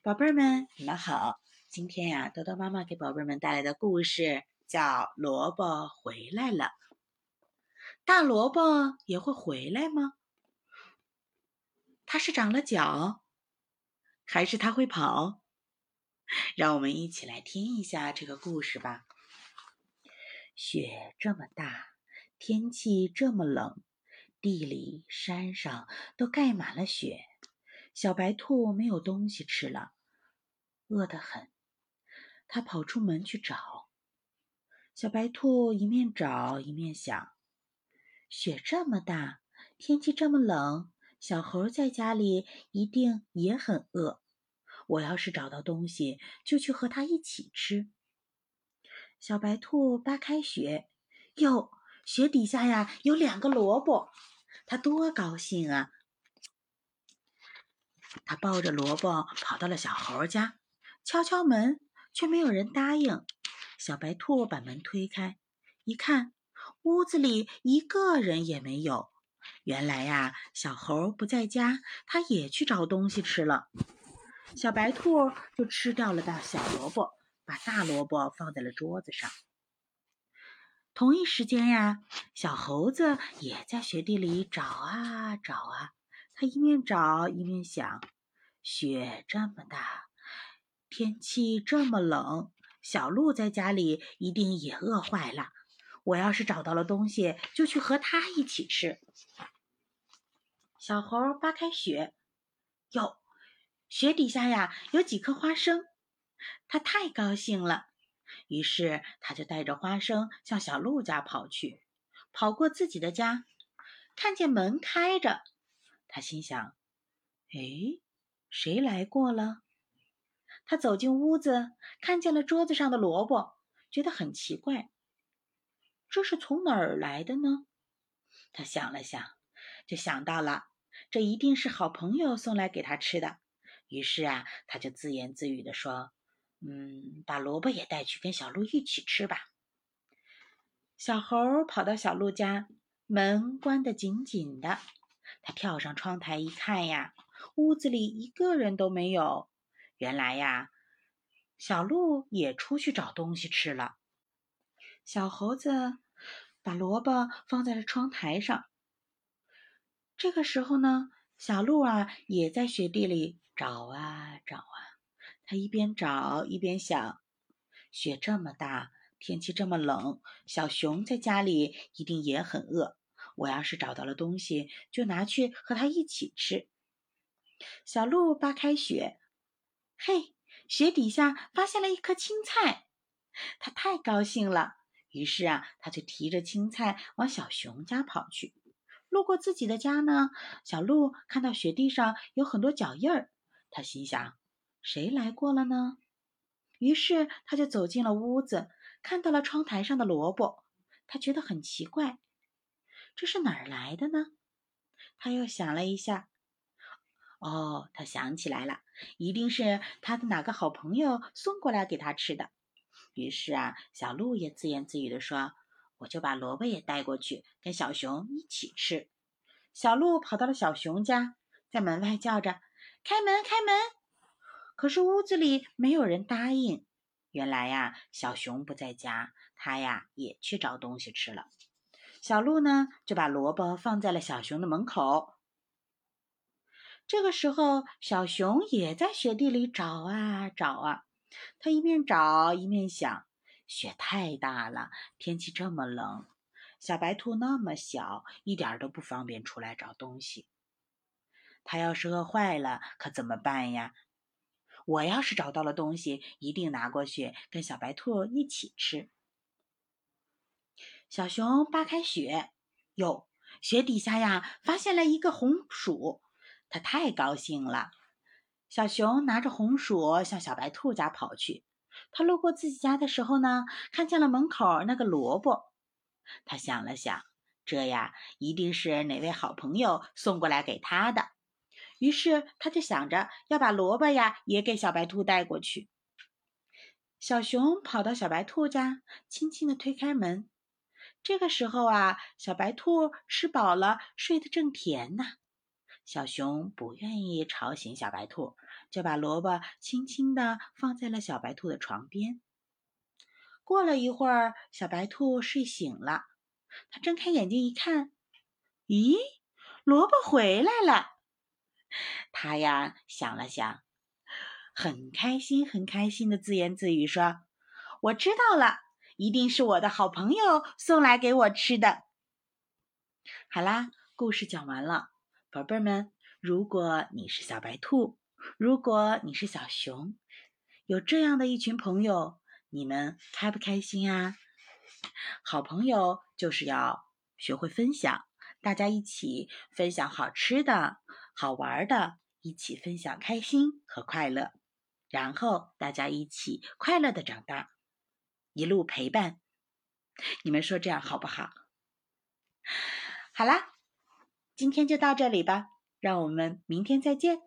宝贝儿们，你们好！今天呀，豆豆妈妈给宝贝儿们带来的故事叫《萝卜回来了》。大萝卜也会回来吗？它是长了脚，还是它会跑？让我们一起来听一下这个故事吧。雪这么大，天气这么冷，地里、山上都盖满了雪。小白兔没有东西吃了，饿得很。它跑出门去找。小白兔一面找一面想：雪这么大，天气这么冷，小猴在家里一定也很饿。我要是找到东西，就去和它一起吃。小白兔扒开雪，哟，雪底下呀有两个萝卜，它多高兴啊！他抱着萝卜跑到了小猴家，敲敲门，却没有人答应。小白兔把门推开，一看，屋子里一个人也没有。原来呀，小猴不在家，他也去找东西吃了。小白兔就吃掉了大小萝卜，把大萝卜放在了桌子上。同一时间呀，小猴子也在雪地里找啊找啊。他一面找一面想：雪这么大，天气这么冷，小鹿在家里一定也饿坏了。我要是找到了东西，就去和它一起吃。小猴扒开雪，哟，雪底下呀有几颗花生，他太高兴了。于是他就带着花生向小鹿家跑去。跑过自己的家，看见门开着。他心想：“哎，谁来过了？”他走进屋子，看见了桌子上的萝卜，觉得很奇怪。这是从哪儿来的呢？他想了想，就想到了，这一定是好朋友送来给他吃的。于是啊，他就自言自语地说：“嗯，把萝卜也带去跟小鹿一起吃吧。”小猴跑到小鹿家，门关得紧紧的。他跳上窗台一看呀，屋子里一个人都没有。原来呀，小鹿也出去找东西吃了。小猴子把萝卜放在了窗台上。这个时候呢，小鹿啊也在雪地里找啊找啊。他一边找一边想：雪这么大，天气这么冷，小熊在家里一定也很饿。我要是找到了东西，就拿去和它一起吃。小鹿扒开雪，嘿，雪底下发现了一颗青菜，它太高兴了。于是啊，它就提着青菜往小熊家跑去。路过自己的家呢，小鹿看到雪地上有很多脚印儿，他心想：谁来过了呢？于是他就走进了屋子，看到了窗台上的萝卜，他觉得很奇怪。这是哪儿来的呢？他又想了一下，哦，他想起来了，一定是他的哪个好朋友送过来给他吃的。于是啊，小鹿也自言自语地说：“我就把萝卜也带过去，跟小熊一起吃。”小鹿跑到了小熊家，在门外叫着：“开门，开门！”可是屋子里没有人答应。原来呀，小熊不在家，他呀也去找东西吃了。小鹿呢，就把萝卜放在了小熊的门口。这个时候，小熊也在雪地里找啊找啊。他一面找一面想：雪太大了，天气这么冷，小白兔那么小，一点都不方便出来找东西。它要是饿坏了，可怎么办呀？我要是找到了东西，一定拿过去跟小白兔一起吃。小熊扒开雪，哟，雪底下呀，发现了一个红薯，它太高兴了。小熊拿着红薯向小白兔家跑去。他路过自己家的时候呢，看见了门口那个萝卜。他想了想，这呀，一定是哪位好朋友送过来给他的。于是他就想着要把萝卜呀也给小白兔带过去。小熊跑到小白兔家，轻轻地推开门。这个时候啊，小白兔吃饱了，睡得正甜呢。小熊不愿意吵醒小白兔，就把萝卜轻轻地放在了小白兔的床边。过了一会儿，小白兔睡醒了，它睁开眼睛一看，咦，萝卜回来了。它呀想了想，很开心，很开心的自言自语说：“我知道了，一定是我的好朋友送来给我吃的。”好啦，故事讲完了，宝贝儿们，如果你是小白兔，如果你是小熊，有这样的一群朋友。你们开不开心啊？好朋友就是要学会分享，大家一起分享好吃的、好玩的，一起分享开心和快乐，然后大家一起快乐的长大，一路陪伴。你们说这样好不好？好啦，今天就到这里吧，让我们明天再见。